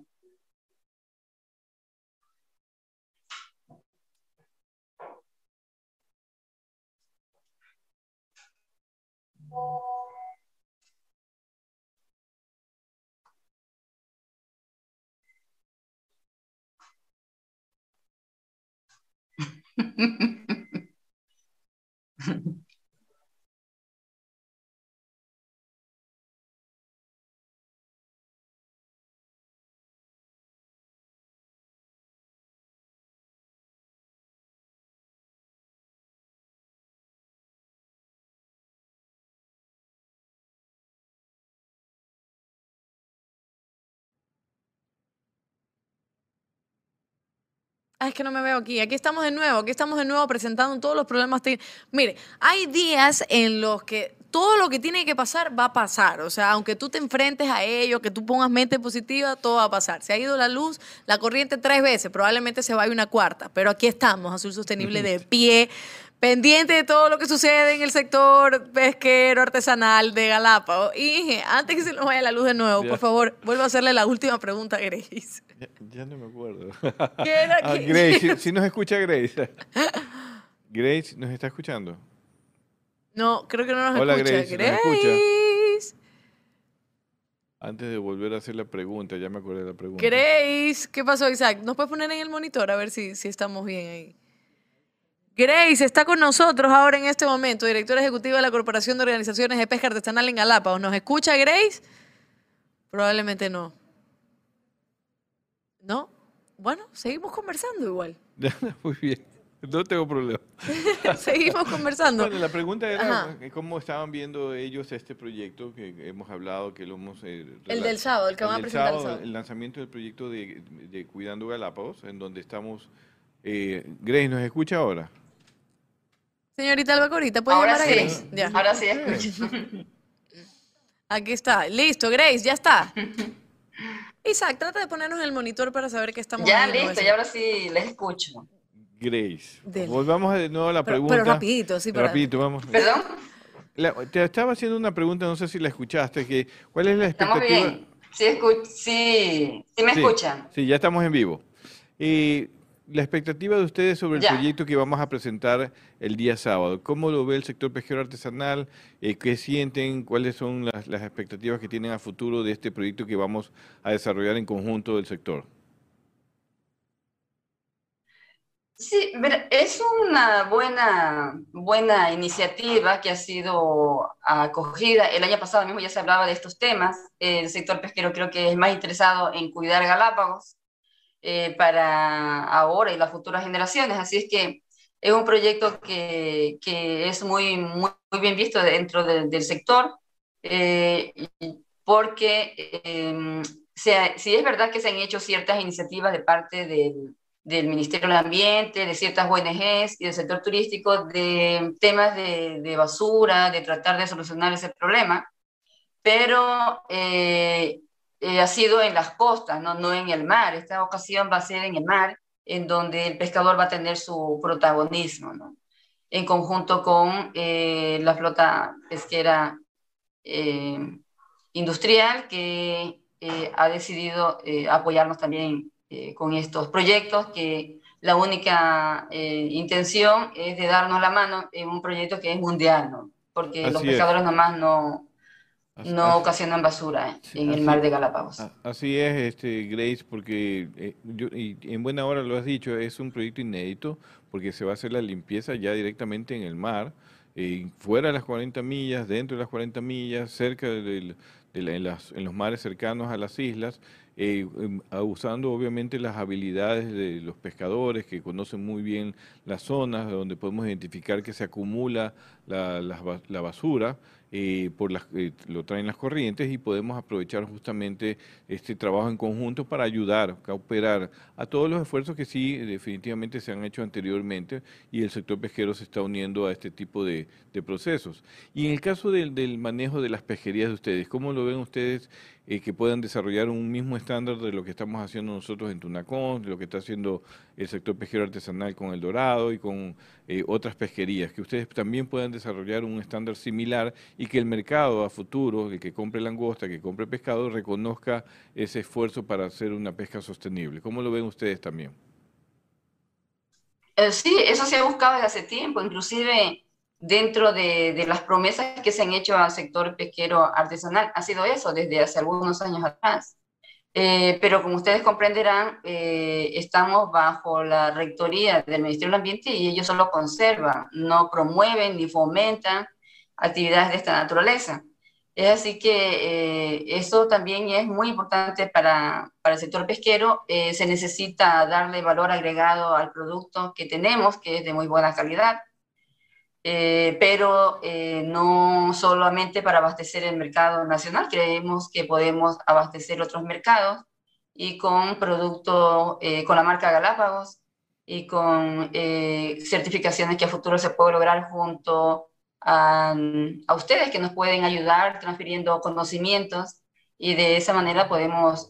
Ah, es que no me veo aquí. Aquí estamos de nuevo, aquí estamos de nuevo presentando todos los problemas. Mire, hay días en los que todo lo que tiene que pasar va a pasar. O sea, aunque tú te enfrentes a ello, que tú pongas mente positiva, todo va a pasar. Se ha ido la luz, la corriente tres veces, probablemente se vaya una cuarta. Pero aquí estamos, Azul Sostenible de pie, pendiente de todo lo que sucede en el sector pesquero artesanal de Galápagos. Y antes que se nos vaya la luz de nuevo, por favor, vuelvo a hacerle la última pregunta a Grace. Ya, no me acuerdo. ¿Qué era ah, Grace, si, nos escucha Grace. Grace, ¿nos está escuchando? No, creo que no nos Hola, escucha. Grace. Grace. ¿nos escucha? Antes de volver a hacer la pregunta, ya me acordé de la pregunta. Grace, ¿qué pasó, Isaac? ¿Nos puedes poner en el monitor a ver si, si estamos bien ahí? Grace está con nosotros ahora en este momento, directora ejecutiva de la Corporación de Organizaciones de Pesca Artesanal en Galápagos. ¿Nos escucha Grace? Probablemente no. ¿No? Bueno, seguimos conversando igual. Muy bien. No tengo problema. Seguimos conversando. Bueno, la pregunta era cómo estaban viendo ellos este proyecto que hemos hablado, que lo hemos... Eh, el del sábado, el que van a presentar el sábado. El lanzamiento del proyecto de, Cuidando Galápagos, en donde estamos... Eh, Grace, ¿nos escucha ahora? Señorita Albacorita, ¿puede llamar a Grace? Ya. Ahora sí escucho. Aquí está. Listo, Grace, ya está. Isaac, trata de ponernos en el monitor para saber que estamos Ya, listo, y ahora sí les escucho. Grace, volvamos de nuevo a la pregunta. Pero rapidito, sí. Para... Rapidito, vamos. ¿Perdón? te estaba haciendo una pregunta, no sé si la escuchaste, que ¿cuál es la expectativa? Estamos bien. Sí, sí, sí me escuchan. Sí, ya estamos en vivo. Y la expectativa de ustedes sobre el proyecto que vamos a presentar el día sábado. ¿Cómo lo ve el sector pesquero artesanal? Eh, ¿Qué sienten? ¿Cuáles son las, expectativas que tienen a futuro de este proyecto que vamos a desarrollar en conjunto del sector? Sí, es una buena, buena iniciativa que ha sido acogida. El año pasado mismo ya se hablaba de estos temas. El sector pesquero creo que es más interesado en cuidar Galápagos eh, para ahora y las futuras generaciones. Así es que es un proyecto que, es muy, muy, bien visto dentro del sector, eh, porque em, sea, sí es verdad que se han hecho ciertas iniciativas de parte del, Ministerio del Ambiente, de ciertas ONGs y del sector turístico de temas de, de basura, de tratar de solucionar ese problema, pero eh, eh, ha sido en las costas, ¿no? no en el mar. Esta ocasión va a ser en el mar, en donde el pescador va a tener su protagonismo, ¿no? en conjunto con eh, la flota pesquera eh, industrial que ha decidido apoyarnos también con estos proyectos que la única intención es de darnos la mano en un proyecto que es mundial, ¿no? porque los pescadores nomás no, no ocasionan basura en el mar de Galápagos. Así es, este, Grace, porque eh, y en buena hora lo has dicho, es un proyecto inédito porque se va a hacer la limpieza ya directamente en el mar, eh, fuera de las 40 millas, dentro de las 40 millas, cerca de, en los mares cercanos a las islas, eh, em, usando obviamente las habilidades de los pescadores que conocen muy bien las zonas donde podemos identificar que se acumula la, la basura eh, por las, eh, lo traen las corrientes y podemos aprovechar justamente este trabajo en conjunto para ayudar, a cooperar a todos los esfuerzos que sí definitivamente se han hecho anteriormente y el sector pesquero se está uniendo a este tipo de, procesos. Y en el caso del, del manejo de las pesquerías de ustedes, ¿cómo lo ven ustedes eh, que puedan desarrollar un mismo estándar de lo que estamos haciendo nosotros en Tunacón, de lo que está haciendo el sector pesquero artesanal con El Dorado y con eh, otras pesquerías, que ustedes también puedan desarrollar un estándar similar y que el mercado a futuro, el que compre langosta, que compre pescado, reconozca ese esfuerzo para hacer una pesca sostenible. ¿Cómo lo ven ustedes también? Eh, sí, eso se ha buscado desde hace tiempo, inclusive dentro de, las promesas que se han hecho al sector pesquero artesanal ha sido eso desde hace algunos años atrás. Eh, pero como ustedes comprenderán, eh, estamos bajo la rectoría del Ministerio del Ambiente y ellos solo conservan, no promueven ni fomentan actividades de esta naturaleza. Es así que eh, eso también es muy importante para, para el sector pesquero. se necesita darle valor agregado al producto que tenemos, que es de muy buena calidad eh, pero eh, no solamente para abastecer el mercado nacional, creemos que podemos abastecer otros mercados y con productos, eh, con la marca Galápagos y con certificaciones que a futuro se puede lograr junto a, a, ustedes que nos pueden ayudar transfiriendo conocimientos y de esa manera podemos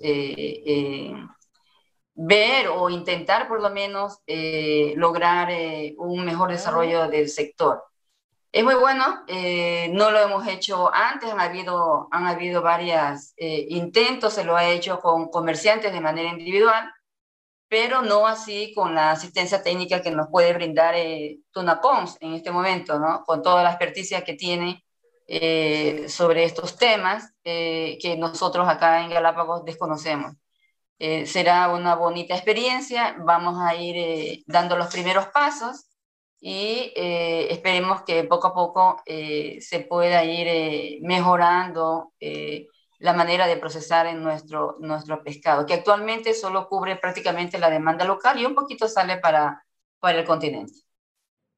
ver o intentar por lo menos eh, lograr eh, un mejor desarrollo del sector. Es muy bueno, eh, no lo hemos hecho antes, han habido, han habido varios intentos, se lo ha hecho con comerciantes de manera individual, pero no así con la asistencia técnica que nos puede brindar Tuna Pons en este momento, ¿no? con toda la experticia que tiene sobre estos temas que nosotros acá en Galápagos desconocemos. Eh, será una bonita experiencia, vamos a ir eh, dando los primeros pasos y eh, esperemos que poco a poco se pueda ir mejorando la manera de procesar en nuestro, nuestro pescado, que actualmente solo cubre prácticamente la demanda local y un poquito sale para, para el continente.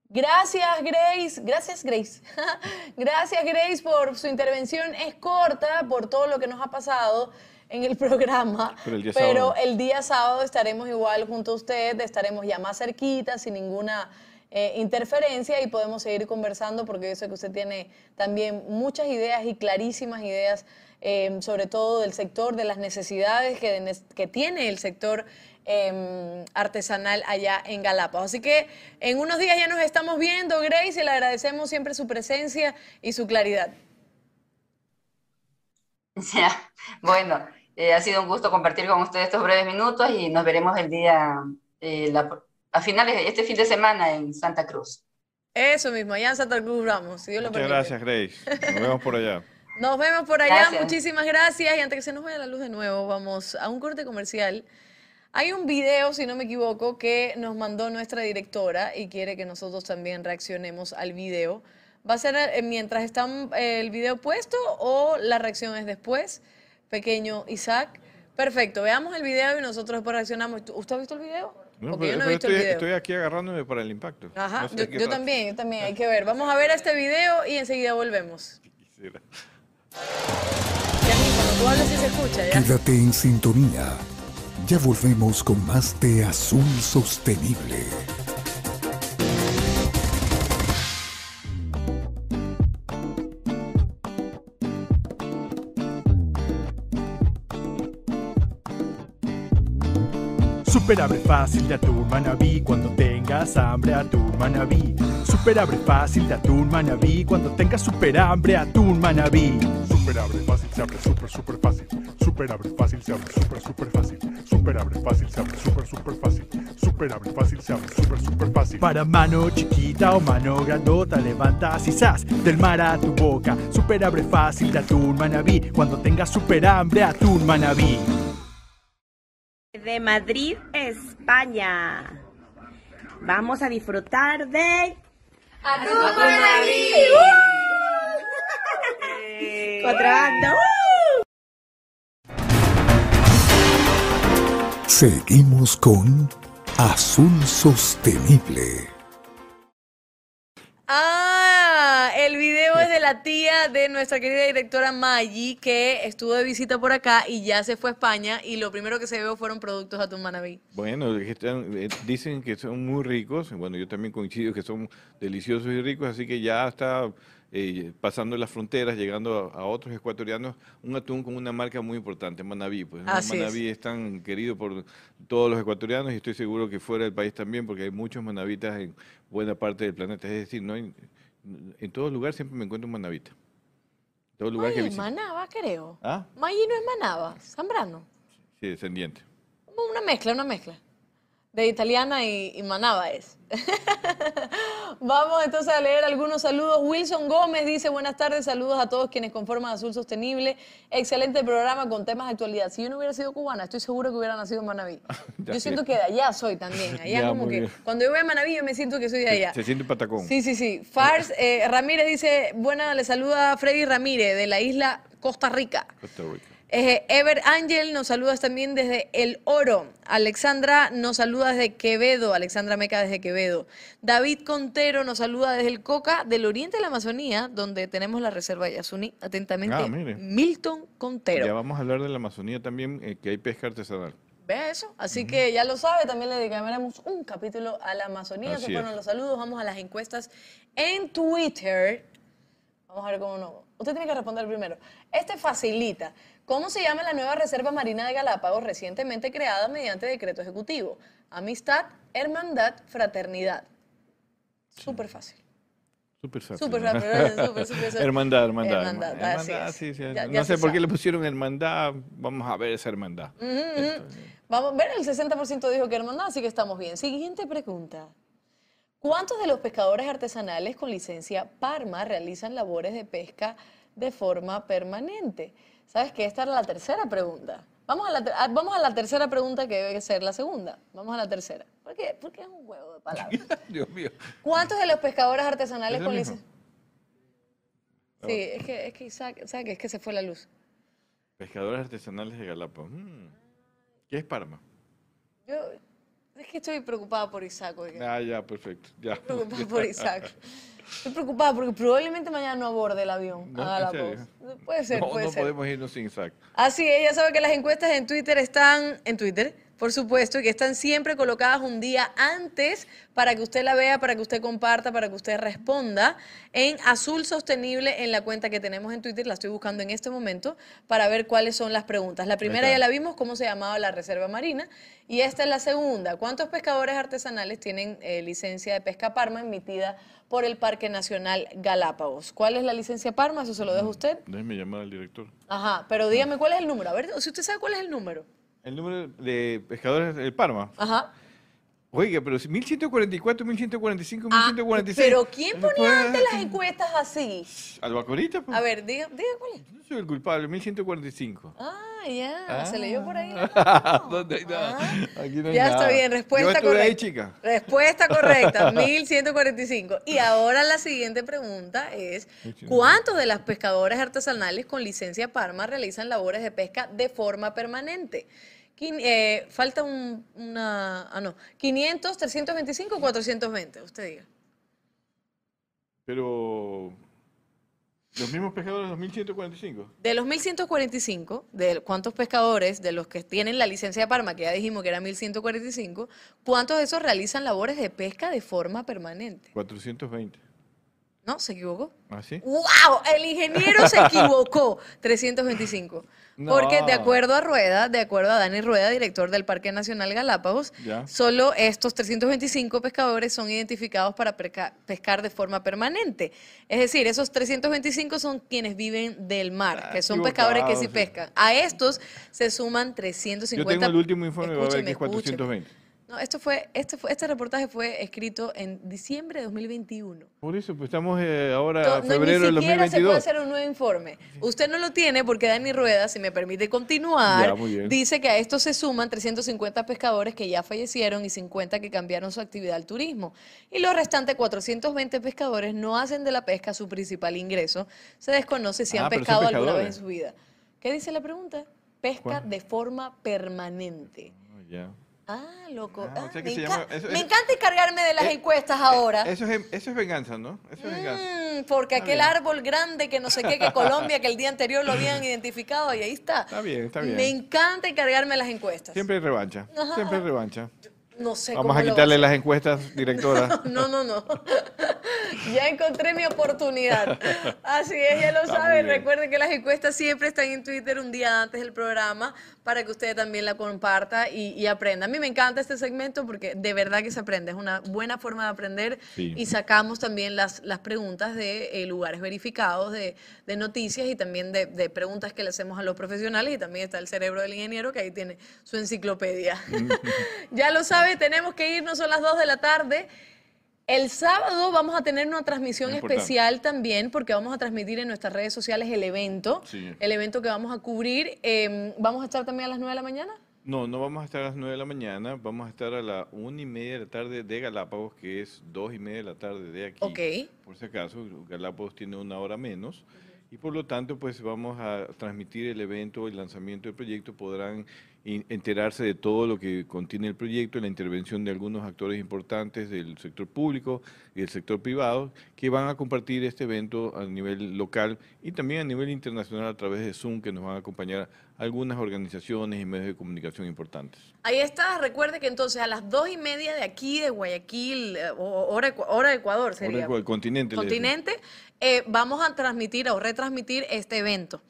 Gracias, Grace. Gracias, Grace. Gracias, Grace, por su intervención. Es corta por todo lo que nos ha pasado en el programa, pero el día, sábado estaremos igual junto a usted, estaremos ya más cerquita, sin ninguna eh, interferencia y podemos seguir conversando porque yo sé que usted tiene también muchas ideas y clarísimas ideas, eh, sobre todo del sector, de las necesidades que, que tiene el sector em, artesanal allá en Galápagos. Así que en unos días ya nos estamos viendo, Grace, y le agradecemos siempre su presencia y su claridad. Ya, bueno, eh, ha sido un gusto compartir con ustedes estos breves minutos y nos veremos el día, eh, a finales de este fin de semana en Santa Cruz. Eso mismo, allá en Santa Cruz vamos. Muchas gracias, Grace. Nos vemos por allá. Nos vemos por allá, muchísimas gracias. Y antes que se nos vaya la luz de nuevo, vamos a un corte comercial. Hay un video, si no me equivoco, que nos mandó nuestra directora y quiere que nosotros también reaccionemos al video. ¿Va a ser eh, mientras está el video puesto o la reacción es después? Pequeño Isaac. Perfecto, veamos el video y nosotros después reaccionamos. ¿Usted ha visto el video? Porque yo no he visto estoy, el video. Estoy aquí agarrándome para el impacto. Ajá, yo, también, yo también, hay que ver. Vamos a ver este video y enseguida volvemos. Quisiera. Ya mismo, tú hablas y se escucha, ¿ya? Quédate en sintonía. Ya volvemos con más de Azul Sostenible. Super abre fácil de atún manabí cuando tengas hambre atún manabí. Super abre fácil de atún manabí cuando tengas super hambre atún manabí. Super abre fácil, se abre super super fácil Super abre fácil, se abre super, super fácil. Super abre fácil, se abre super, super fácil. Super abre fácil, se abre super, super fácil. Para mano chiquita o mano grandota, levantas y zas del mar a tu boca. Super abre fácil de atún manabí. Cuando tengas super hambre, atún manabí. De Madrid, España. Vamos a disfrutar de. ¡Atún Manabí! Contrabando. Seguimos con Azul Sostenible. Ah, el video es de la tía de nuestra querida directora Maggi, que estuvo de visita por acá y ya se fue a España y lo primero que se vio fueron productos Atún Manabí. Bueno, eh, dicen que son muy ricos. Bueno, yo también coincido que son deliciosos y ricos, así que ya está eh, pasando las fronteras, llegando a, a otros ecuatorianos, un atún con una marca muy importante, Manaví. Pues. Así es. Manaví es tan querido por todos los ecuatorianos y estoy seguro que fuera del país también, porque hay muchos manavitas en buena parte del planeta. Es decir, no hay- en todo lugar siempre me encuentro un manavita. En todo lugar que visito. Manaba, creo. ¿Ah? Maggi no es Manaba, Zambrano. Sí, descendiente. Una mezcla, una mezcla. De italiana y, y manaba es. Vamos entonces a leer algunos saludos. Wilson Gómez dice, buenas tardes, saludos a todos quienes conforman Azul Sostenible. Excelente programa con temas de actualidad. Si yo no hubiera sido cubana, estoy seguro que hubiera nacido en Manaví. Yo siento que de allá soy también. Allá Ya, como que, bien. cuando yo voy a Manaví yo me siento que soy de allá. Se siente patacón. Sí, sí, sí. Fars eh, Ramírez dice, buena, le saluda a Freddy Ramírez de la isla Costa Rica. Costa Rica. Eh, Ever Ángel nos saluda también desde El Oro. Alexandra nos saluda desde Quevedo. Alexandra Meca desde Quevedo. David Contero nos saluda desde el Coca del oriente de la Amazonía, donde tenemos la reserva de Yasuní. Atentamente, Ah. Milton Contero. Ya vamos a hablar de la Amazonía también, eh, que hay pesca artesanal. Vea eso. Así que ya lo sabe, también le dedicaremos un capítulo a la Amazonía. Así Se fueron es. los saludos. Vamos a las encuestas en Twitter. Vamos a ver cómo no. Usted tiene que responder primero. Este facilita. ¿Cómo se llama la nueva Reserva Marina de Galápagos recientemente creada mediante decreto ejecutivo? Amistad, hermandad, fraternidad. Súper fácil. Súper fácil. Súper fácil. Hermandad, hermandad. Hermandad, sí, sí. Ya- no ya sé por qué le pusieron hermandad. Vamos a ver esa hermandad. Vamos a ver, el 60% dijo que hermandad, así que estamos bien. Siguiente pregunta. ¿Cuántos de los pescadores artesanales con licencia Parma realizan labores de pesca de forma permanente? ¿Sabes que esta era la tercera pregunta? Vamos a la, ter- ah, vamos a la tercera pregunta que debe ser la segunda. Vamos a la tercera. ¿Por qué? Porque es un juego de palabras. Dios mío. ¿Cuántos de los pescadores artesanales ¿Es lo con licencia? Sí, es que, es que Isaac, Isaac, es que se fue la luz. Pescadores artesanales de Galápagos. Mm. ¿Qué es Parma? Yo es que estoy preocupada por Isaac. oiga. Ah, ya, perfecto. Ya. Estoy preocupada por Isaac. Estoy preocupada porque probablemente mañana no aborde el avión No, a ¿en Galápagos. serio? Puede ser, no, puede no ser. podemos irnos sin Isaac. Así es, ya sabe que las encuestas en Twitter están en Twitter, por supuesto, y que están siempre colocadas un día antes para que usted la vea, para que usted comparta, para que usted responda en Azul Sostenible en la cuenta que tenemos en Twitter. La estoy buscando en este momento para ver cuáles son las preguntas. La primera ya la vimos, cómo se llamaba la Reserva Marina, y esta es la segunda. ¿Cuántos pescadores artesanales tienen eh, licencia de pesca Parma emitida por el Parque Nacional Galápagos? ¿Cuál es la licencia Parma? Eso se lo dejo a usted. Déjeme llamar al director. Ajá, pero dígame cuál es el número. A ver, si usted sabe cuál es el número. El número de pescadores de Parma. Ajá. Oiga, pero si 1144, 1145, Ah, 1146. pero ¿quién ponía antes las encuestas así? Albacorita, pues. A ver, diga, diga cuál es. Yo soy el culpable, 1145. Ah, ya, se leyó por ahí. ¿Dónde está? Aquí no hay Ya está bien, respuesta correcta. ahí, chica. Respuesta correcta, 1145. Y ahora la siguiente pregunta es, ¿cuántos de las pescadores artesanales con licencia Parma realizan labores de pesca de forma permanente? Eh, falta un, una, ah no, 500, 325 o 420, usted diga. Pero. Los mismos pescadores de los 1145. De los 1145, de cuántos pescadores, de los que tienen la licencia de Parma, que ya dijimos que era 1145, ¿cuántos de esos realizan labores de pesca de forma permanente? 420. No, se equivocó. ¿Ah, sí? ¡Wow! El ingeniero se equivocó. 325. Porque de No. acuerdo a Rueda, de acuerdo a Dani Rueda, director del Parque Nacional Galápagos, Ya. solo estos 325 pescadores son identificados para pescar de forma permanente. Es decir, esos 325 son quienes viven del mar, Ah, que son pescadores que sí pescan. A estos se suman Yo 350. tengo el último informe, va a ver que es Escúcheme, escúcheme. 420. No, esto fue, este fue, este reportaje fue escrito en diciembre de 2021. Por eso, pues estamos eh, ahora en no, febrero del ni siquiera se puede 2022. hacer un nuevo informe. Usted no lo tiene porque Dani Rueda, si me permite continuar, Ya, dice que a esto se suman 350 pescadores que ya fallecieron y 50 que cambiaron su actividad al turismo. Y los restantes 420 pescadores no hacen de la pesca su principal ingreso. Se desconoce si Ah, han pescado alguna vez en su vida. ¿Qué dice la pregunta? Pesca ¿Cuál? de forma permanente. Ah, ya. Ah, loco. Ah, o sea que me, se enca- llama- eso- me eso- encanta encargarme de las Eh, encuestas ahora. Eso es, eso es venganza, ¿no? Eso es venganza. Mm, porque aquel árbol grande que no sé qué, que Colombia, que el día anterior lo habían identificado y ahí está. Está bien, está bien. Me encanta encargarme de las encuestas. Siempre hay revancha. Siempre hay revancha. No sé Vamos cómo a quitarle las encuestas, directora. hacer. No, no, no. ya encontré mi oportunidad. Así es, ya lo saben. Recuerden que las encuestas siempre están en Twitter un día antes del programa para que usted también la comparta y, y aprenda. A mí me encanta este segmento porque de verdad que se aprende. Es una buena forma de aprender Sí. y sacamos también las, las preguntas de eh, lugares verificados, de, de noticias y también de, de preguntas que le hacemos a los profesionales y también está el cerebro del ingeniero que ahí tiene su enciclopedia. ya lo sabe, tenemos que irnos, son las 2 de la tarde. El sábado vamos a tener una transmisión especial también porque vamos a transmitir en nuestras redes sociales el evento, Sí. el evento que vamos a cubrir. Eh, ¿Vamos a estar también a las 9 de la mañana? No, no vamos a estar a las 9 de la mañana, vamos a estar a la 1 y media de la tarde de Galápagos, que es 2 y media de la tarde de aquí. Ok. Por si acaso, Galápagos tiene una hora menos. Y por lo tanto, pues vamos a transmitir el evento, el lanzamiento del proyecto. Podrán enterarse de todo lo que contiene el proyecto, la intervención de algunos actores importantes del sector público y del sector privado, que van a compartir este evento a nivel local y también a nivel internacional a través de Zoom, que nos van a acompañar algunas organizaciones y medios de comunicación importantes. Ahí está, recuerde que entonces a las 2 y media de aquí, de Guayaquil, eh, o- hora, hora de Ecuador sería. Ahora el continente. le decimos. continente, eh, vamos a transmitir o retransmitir este evento.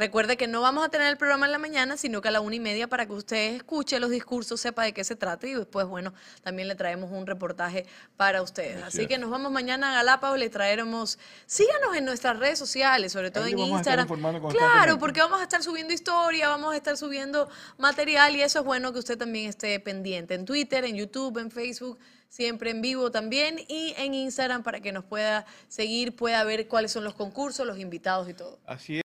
Recuerde que no vamos a tener el programa en la mañana, sino que a la una y media para que usted escuche los discursos, sepa de qué se trata y después, bueno, también le traemos un reportaje para ustedes. Así que nos vamos mañana a Galápagos, le traeremos, síganos en nuestras redes sociales, sobre todo Ahí en Instagram. Claro, porque vamos a estar subiendo historia, vamos a estar subiendo material y eso es bueno que usted también esté pendiente en Twitter, en YouTube, en Facebook, siempre en vivo también y en Instagram para que nos pueda seguir, pueda ver cuáles son los concursos, los invitados y todo. Así es.